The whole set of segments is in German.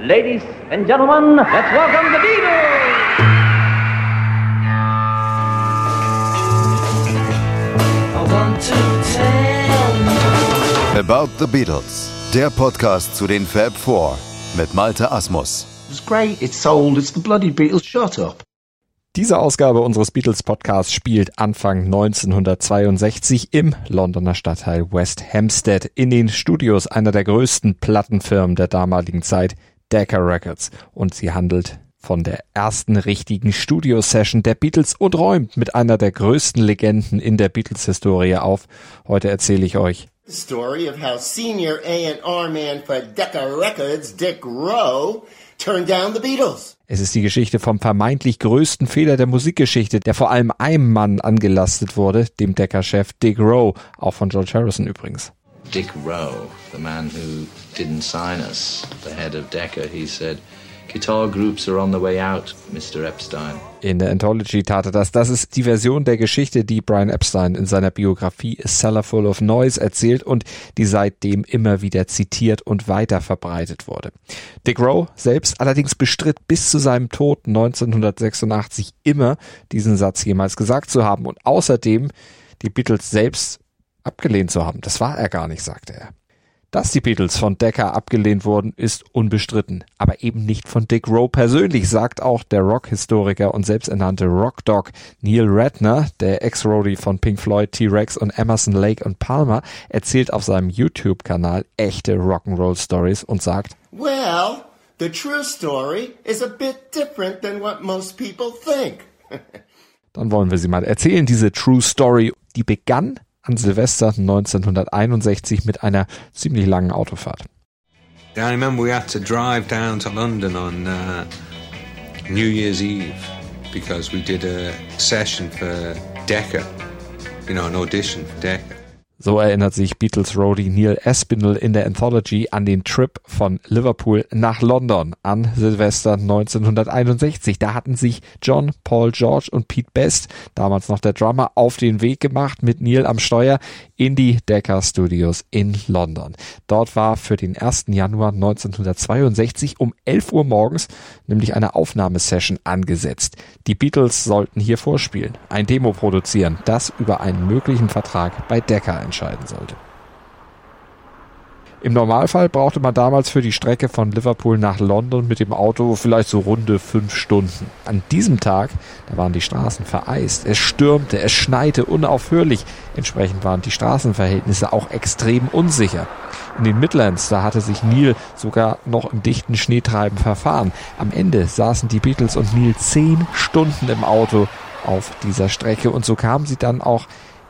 Ladies and gentlemen, let's welcome the Beatles! About the Beatles, der Podcast zu den Fab Four mit Malte Asmus. It's great, it's sold, it's the bloody Beatles, shut up. Diese Ausgabe unseres Beatles Podcasts spielt Anfang 1962 im Londoner Stadtteil West Hampstead in den Studios einer der größten Plattenfirmen der damaligen Zeit, Decca Records. Und sie handelt von der ersten richtigen Studio-Session der Beatles und räumt mit einer der größten Legenden in der Beatles-Historie auf. Heute erzähle ich euch The story of how senior A&R man for Decca Records, Dick Rowe, turned down the Beatles. Es ist die Geschichte vom vermeintlich größten Fehler der Musikgeschichte, der vor allem einem Mann angelastet wurde, dem Decca-Chef Dick Rowe, auch von George Harrison übrigens. Dick Rowe, the man who didn't sign us, the head of Decca, he said, Guitar groups are on the way out, Mr. Epstein. In der Anthology tat er das. Das ist die Version der Geschichte, die Brian Epstein in seiner Biografie A Cellar Full of Noise erzählt und die seitdem immer wieder zitiert und weiter verbreitet wurde. Dick Rowe selbst allerdings bestritt bis zu seinem Tod 1986 immer diesen Satz jemals gesagt zu haben und außerdem die Beatles selbst abgelehnt zu haben. Das war er gar nicht, sagte er. Dass die Beatles von Decca abgelehnt wurden, ist unbestritten. Aber eben nicht von Dick Rowe persönlich, sagt auch der Rock-Historiker und selbsternannte Rock-Dog Neil Redner, der Ex-Roadie von Pink Floyd, T-Rex und Emerson, Lake und Palmer, erzählt auf seinem YouTube-Kanal echte Rock'n'Roll-Stories und sagt, Well, the true story is a bit different than what most people think. dann wollen wir sie mal erzählen, diese True Story. Die begann an Silvester 1961 mit einer ziemlich langen Autofahrt. I remember we had to drive down to London on uh, New Year's Eve because we did a session for Decca, you know, an audition for Decca. So erinnert sich Beatles Roadie Neil Aspinall in der Anthology an den Trip von Liverpool nach London an Silvester 1961. Da hatten sich John, Paul George und Pete Best, damals noch der Drummer, auf den Weg gemacht mit Neil am Steuer in die Decca Studios in London. Dort war für den 1. Januar 1962 um 11 Uhr morgens nämlich eine Aufnahmesession angesetzt. Die Beatles sollten hier vorspielen, ein Demo produzieren, das über einen möglichen Vertrag bei Decca entscheiden sollte. Im Normalfall brauchte man damals für die Strecke von Liverpool nach London mit dem Auto vielleicht so runde fünf Stunden. An diesem Tag, da waren die Straßen vereist, es stürmte, es schneite unaufhörlich. Entsprechend waren die Straßenverhältnisse auch extrem unsicher. In den Midlands, da hatte sich Neil sogar noch im dichten Schneetreiben verfahren. Am Ende saßen die Beatles und Neil zehn Stunden im Auto auf dieser Strecke und so kamen sie dann auch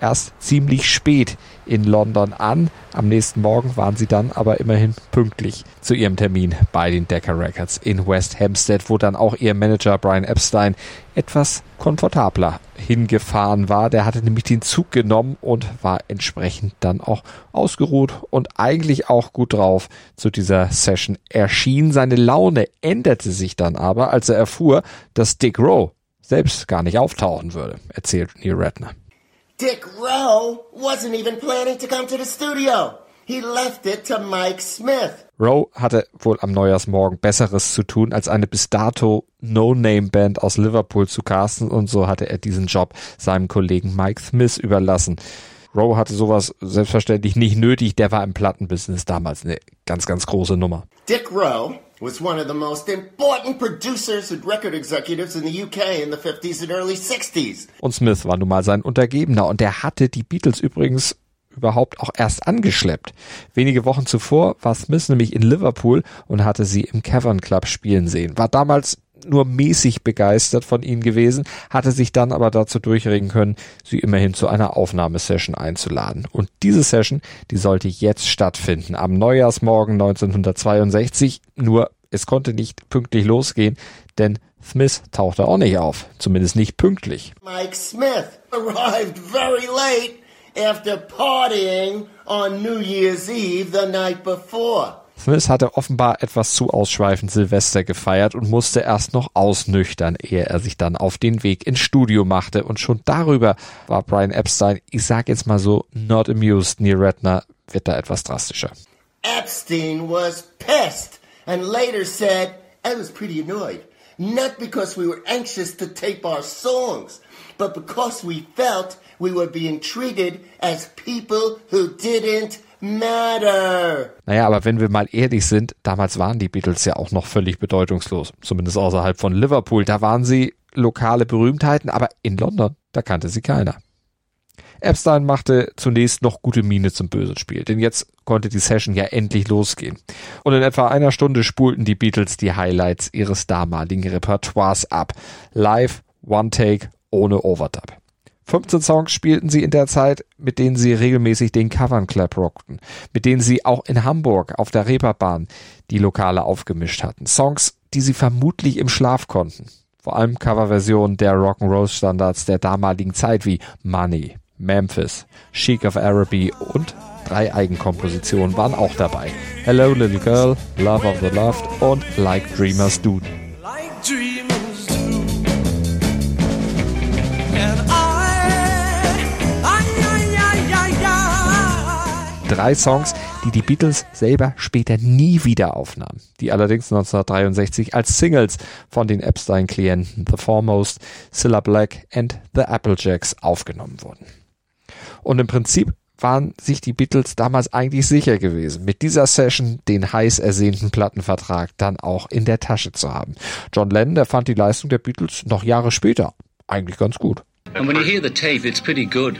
erst ziemlich spät in London an. Am nächsten Morgen waren sie dann aber immerhin pünktlich zu ihrem Termin bei den Decca Records in West Hampstead, wo dann auch ihr Manager Brian Epstein etwas komfortabler hingefahren war. Der hatte nämlich den Zug genommen und war entsprechend dann auch ausgeruht und eigentlich auch gut drauf zu dieser Session erschien. Seine Laune änderte sich dann aber, als er erfuhr, dass Dick Rowe selbst gar nicht auftauchen würde, erzählt Neil Redner. Dick Rowe wasn't even planning to come to the studio. He left it to Mike Smith. Rowe hatte wohl am Neujahrsmorgen Besseres zu tun, als eine bis dato No-Name-Band aus Liverpool zu casten und so hatte er diesen Job seinem Kollegen Mike Smith überlassen. Rowe hatte sowas selbstverständlich nicht nötig, der war im Plattenbusiness damals eine ganz, ganz große Nummer. Dick Rowe was one of the most important producers and record executives in the UK in the 50s and early 60s. Und Smith war nun mal sein Untergebener und der hatte die Beatles übrigens überhaupt auch erst angeschleppt. Wenige Wochen zuvor war Smith nämlich in Liverpool und hatte sie im Cavern Club spielen sehen. War damals nur mäßig begeistert von ihnen gewesen, hatte sich dann aber dazu durchringen können, sie immerhin zu einer Aufnahmesession einzuladen. Und diese Session, die sollte jetzt stattfinden, am Neujahrsmorgen 1962, nur es konnte nicht pünktlich losgehen, denn Smith tauchte auch nicht auf, zumindest nicht pünktlich. Mike Smith arrived very late after partying on New Year's Eve the night before. Smith hatte offenbar etwas zu ausschweifend Silvester gefeiert und musste erst noch ausnüchtern, ehe er sich dann auf den Weg ins Studio machte. Und schon darüber war Brian Epstein, ich sag jetzt mal so, not amused. Neil Redner wird da etwas drastischer. Epstein was pissed and later said I was pretty annoyed. Not because we were anxious to tape our songs, but because we felt we were being treated as people who didn't matter. Naja, aber wenn wir mal ehrlich sind, damals waren die Beatles ja auch noch völlig bedeutungslos. Zumindest außerhalb von Liverpool. Da waren sie lokale Berühmtheiten, aber in London, da kannte sie keiner. Epstein machte zunächst noch gute Miene zum bösen Spiel, denn jetzt konnte die Session ja endlich losgehen. Und in etwa einer Stunde spulten die Beatles die Highlights ihres damaligen Repertoires ab. Live, One Take, ohne Overdub. 15 Songs spielten sie in der Zeit, mit denen sie regelmäßig den Covern Clap rockten, mit denen sie auch in Hamburg auf der Reeperbahn die Lokale aufgemischt hatten. Songs, die sie vermutlich im Schlaf konnten. Vor allem Coverversionen der Rock'n'Roll Standards der damaligen Zeit wie Money, Memphis, Chic of Araby und drei Eigenkompositionen waren auch dabei. Hello Little Girl, Love of the Loved und Like Dreamers Do. like dreamers do. Drei Songs, die die Beatles selber später nie wieder aufnahmen, die allerdings 1963 als Singles von den Epstein-Klienten The Foremost, Cilla Black and The Applejacks aufgenommen wurden. Und im Prinzip waren sich die Beatles damals eigentlich sicher gewesen, mit dieser Session den heiß ersehnten Plattenvertrag dann auch in der Tasche zu haben. John Lennon, der fand die Leistung der Beatles noch Jahre später eigentlich ganz gut. And when you hear the tape, it's pretty good.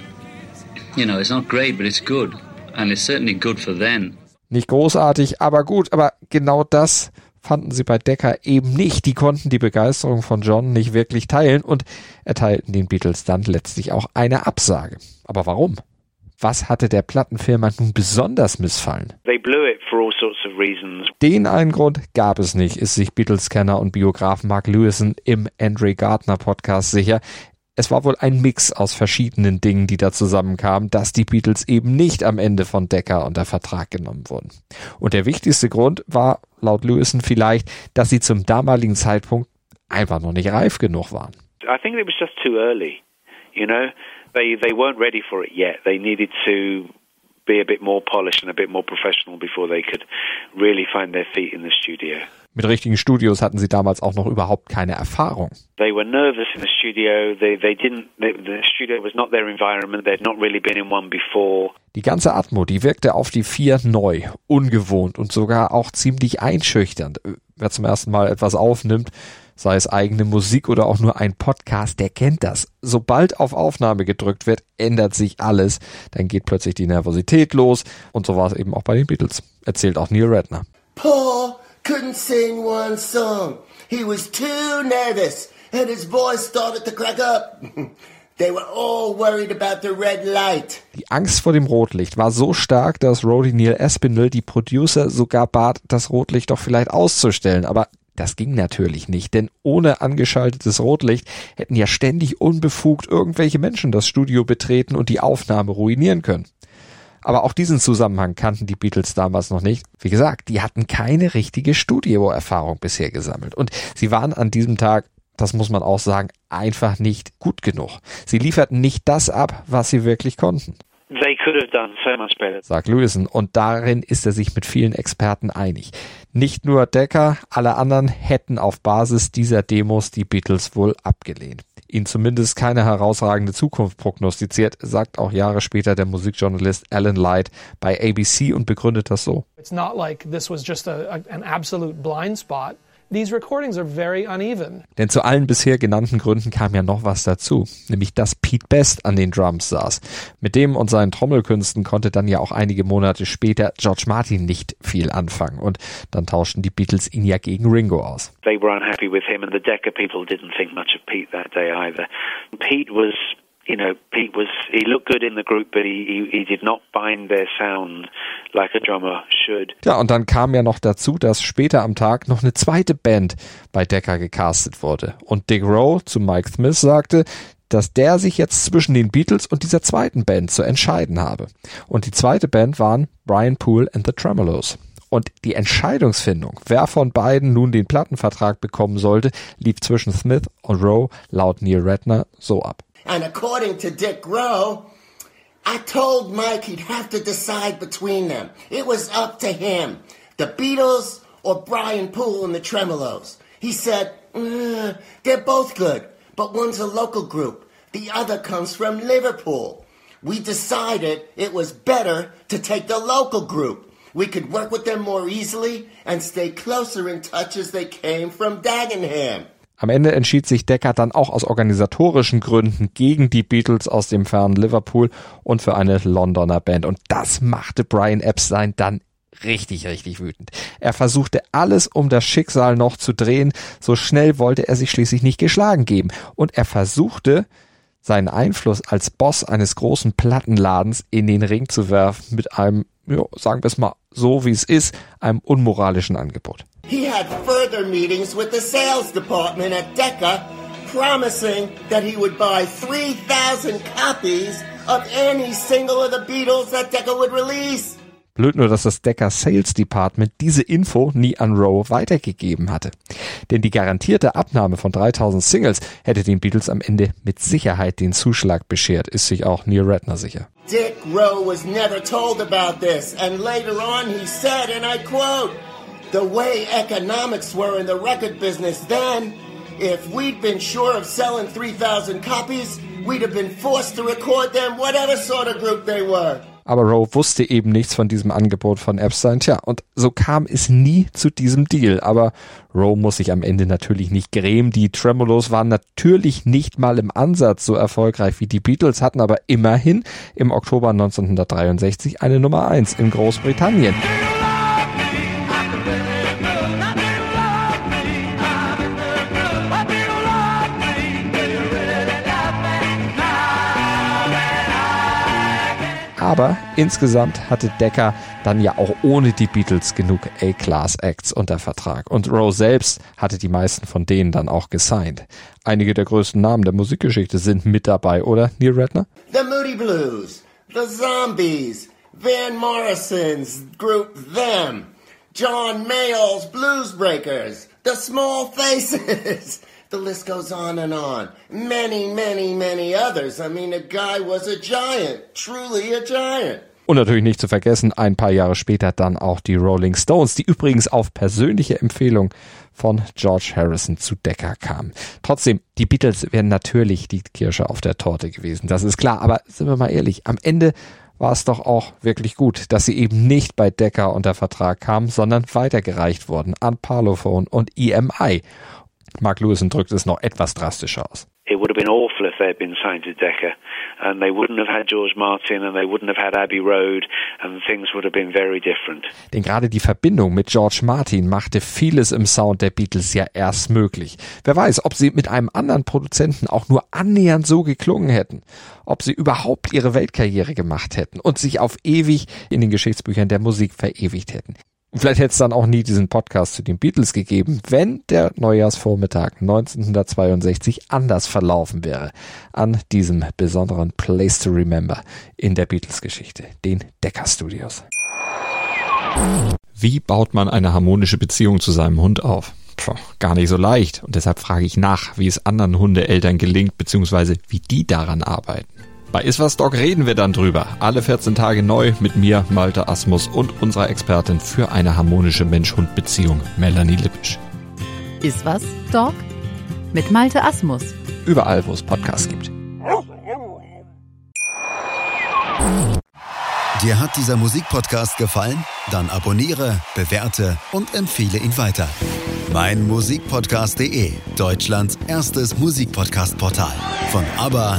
You know, it's not great, but it's good. And it's certainly good for then. Nicht großartig, aber gut, aber genau das fanden sie bei Decker eben nicht. Die konnten die Begeisterung von John nicht wirklich teilen und erteilten den Beatles dann letztlich auch eine Absage. Aber warum? Was hatte der Plattenfirma nun besonders missfallen? They blew it for all sorts of reasons. Den einen Grund gab es nicht, ist sich Beatles-Kenner und Biograf Mark Lewison im Andre Gardner Podcast sicher. Es war wohl ein Mix aus verschiedenen Dingen, die da zusammenkamen, dass die Beatles eben nicht am Ende von Decker unter Vertrag genommen wurden. Und der wichtigste Grund war, laut Lewison vielleicht, dass sie zum damaligen Zeitpunkt einfach noch nicht reif genug waren. I think it was just too early. You know, they they weren't ready for it yet. They needed to be a bit more polished and a bit more professional before they could really find their feet in the studio. Mit richtigen Studios hatten sie damals auch noch überhaupt keine Erfahrung. They were nervous in the studio. They they didn't. They, the studio was not their environment. They'd not really been in one before. Die ganze Atmo, die wirkte auf die vier neu, ungewohnt und sogar auch ziemlich einschüchternd. Wer zum ersten Mal etwas aufnimmt, sei es eigene Musik oder auch nur ein Podcast, der kennt das. Sobald auf Aufnahme gedrückt wird, ändert sich alles. Dann geht plötzlich die Nervosität los und so war es eben auch bei den Beatles. Erzählt auch Neil Redner. Paul couldn't sing one song. He was too nervous, and his voice started to crack up. they were all worried about the red light. Die Angst vor dem Rotlicht war so stark, dass Roddy Neil Espinel die Producer sogar bat, das Rotlicht doch vielleicht auszustellen. Aber das ging natürlich nicht, denn ohne angeschaltetes Rotlicht hätten ja ständig unbefugt irgendwelche Menschen das Studio betreten und die Aufnahme ruinieren können. Aber auch diesen Zusammenhang kannten die Beatles damals noch nicht. Wie gesagt, die hatten keine richtige Studioerfahrung bisher gesammelt. Und sie waren an diesem Tag, das muss man auch sagen, einfach nicht gut genug. Sie lieferten nicht das ab, was sie wirklich konnten. They could have done so much better. Sagt Lewison. Und darin ist er sich mit vielen Experten einig. Nicht nur Decker, alle anderen hätten auf Basis dieser Demos die Beatles wohl abgelehnt. Ihnen zumindest keine herausragende Zukunft prognostiziert, sagt auch Jahre später der Musikjournalist Alan Light bei ABC und begründet das so. It's not like this was just a, a, an absolute blind spot. These recordings are very uneven. Denn zu allen bisher genannten Gründen kam ja noch was dazu, nämlich dass Pete Best an den Drums saß. Mit dem und seinen Trommelkünsten konnte dann ja auch einige Monate später George Martin nicht viel anfangen und dann tauschten die Beatles ihn ja gegen Ringo aus. They were unhappy with him, and the Decca people didn't think much of Pete that day either. Pete was you know, Pete was he looked good in the group, but he, he, he did not bind their sound like a drummer. Ja, und dann kam ja noch dazu, dass später am Tag noch eine zweite Band bei Decca gecastet wurde. Und Dick Rowe zu Mike Smith sagte, dass der sich jetzt zwischen den Beatles und dieser zweiten Band zu entscheiden habe. Und die zweite Band waren Brian Poole and the Tremolos. Und die Entscheidungsfindung, wer von beiden nun den Plattenvertrag bekommen sollte, lief zwischen Smith und Rowe laut Neil Redner so ab. And according to Dick Rowe, I told Mike he'd have to decide between them. It was up to him. The Beatles or Brian Poole and the Tremolos. He said, "Uh, they're both good, but one's a local group. The other comes from Liverpool. We decided it was better to take the local group. We could work with them more easily and stay closer in touch as they came from Dagenham. Am Ende entschied sich Decker dann auch aus organisatorischen Gründen gegen die Beatles aus dem fernen Liverpool und für eine Londoner Band. Und das machte Brian Epstein dann richtig, richtig wütend. Er versuchte alles, um das Schicksal noch zu drehen. So schnell wollte er sich schließlich nicht geschlagen geben. Und er versuchte, seinen Einfluss als Boss eines großen Plattenladens in den Ring zu werfen mit einem, ja, sagen wir es mal so wie es ist, einem unmoralischen Angebot. He had further meetings with the sales department at Decca, promising that he would buy 3,000 copies of any single of the Beatles that Decca would release. Blöd nur, dass das Decker Sales Department diese Info nie an Rowe weitergegeben hatte. Denn die garantierte Abnahme von 3000 Singles hätte den Beatles am Ende mit Sicherheit den Zuschlag beschert, ist sich auch Neil Redner sicher. Dick Rowe was never told about this, and later on he said, and I quote, The way economics were in the record business then, if we'd been sure of selling 3,000 copies, we'd have been forced to record them, whatever sort of group they were. Aber Rowe wusste eben nichts von diesem Angebot von Epstein. Tja, und so kam es nie zu diesem Deal. Aber Rowe muss sich am Ende natürlich nicht grämen. Die Tremolos waren natürlich nicht mal im Ansatz so erfolgreich wie die Beatles, hatten aber immerhin im Oktober 1963 eine Nummer eins in Großbritannien. Aber insgesamt hatte Decker dann ja auch ohne die Beatles genug A-Class-Acts unter Vertrag. Und Rowe selbst hatte die meisten von denen dann auch gesigned. Einige der größten Namen der Musikgeschichte sind mit dabei, oder Neil Redner? The Moody Blues, the Zombies, Van Morrison's group Them, John Mayall's Blues Breakers, the Small Faces. The list goes on and on. Many, many, many others. I mean, the guy was a giant, truly a giant. Und natürlich nicht zu vergessen, ein paar Jahre später dann auch die Rolling Stones, die übrigens auf persönliche Empfehlung von George Harrison zu Decker kamen. Trotzdem, die Beatles wären natürlich die Kirsche auf der Torte gewesen, das ist klar. Aber sind wir mal ehrlich, am Ende war es doch auch wirklich gut, dass sie eben nicht bei Decker unter Vertrag kamen, sondern weitergereicht wurden an Parlophone und EMI. Mark Lewison drückt es noch etwas drastischer aus. It would have been awful if they'd been signed to Decca, and they wouldn't have had George Martin, and they wouldn't have had Abbey Road, and things would have been very different. Denn gerade die Verbindung mit George Martin machte vieles im Sound der Beatles ja erst möglich. Wer weiß, ob sie mit einem anderen Produzenten auch nur annähernd so geklungen hätten, ob sie überhaupt ihre Weltkarriere gemacht hätten und sich auf ewig in den Geschichtsbüchern der Musik verewigt hätten. Vielleicht hätte es dann auch nie diesen Podcast zu den Beatles gegeben, wenn der Neujahrsvormittag 1962 anders verlaufen wäre an diesem besonderen Place to Remember in der Beatles-Geschichte, den Decker Studios. Wie baut man eine harmonische Beziehung zu seinem Hund auf? Puh, gar nicht so leicht. Und deshalb frage ich nach, wie es anderen Hundeeltern gelingt, beziehungsweise wie die daran arbeiten. Bei Iswas Dog reden wir dann drüber. Alle 14 Tage neu mit mir, Malte Asmus und unserer Expertin für eine harmonische Mensch-Hund-Beziehung, Melanie Lippisch. Iswas Dog mit Malte Asmus. Überall, wo es Podcasts gibt. Dir hat dieser Musikpodcast gefallen? Dann abonniere, bewerte und empfehle ihn weiter. Mein Musikpodcast.de, Deutschlands erstes Musikpodcast-Portal. Von ABBA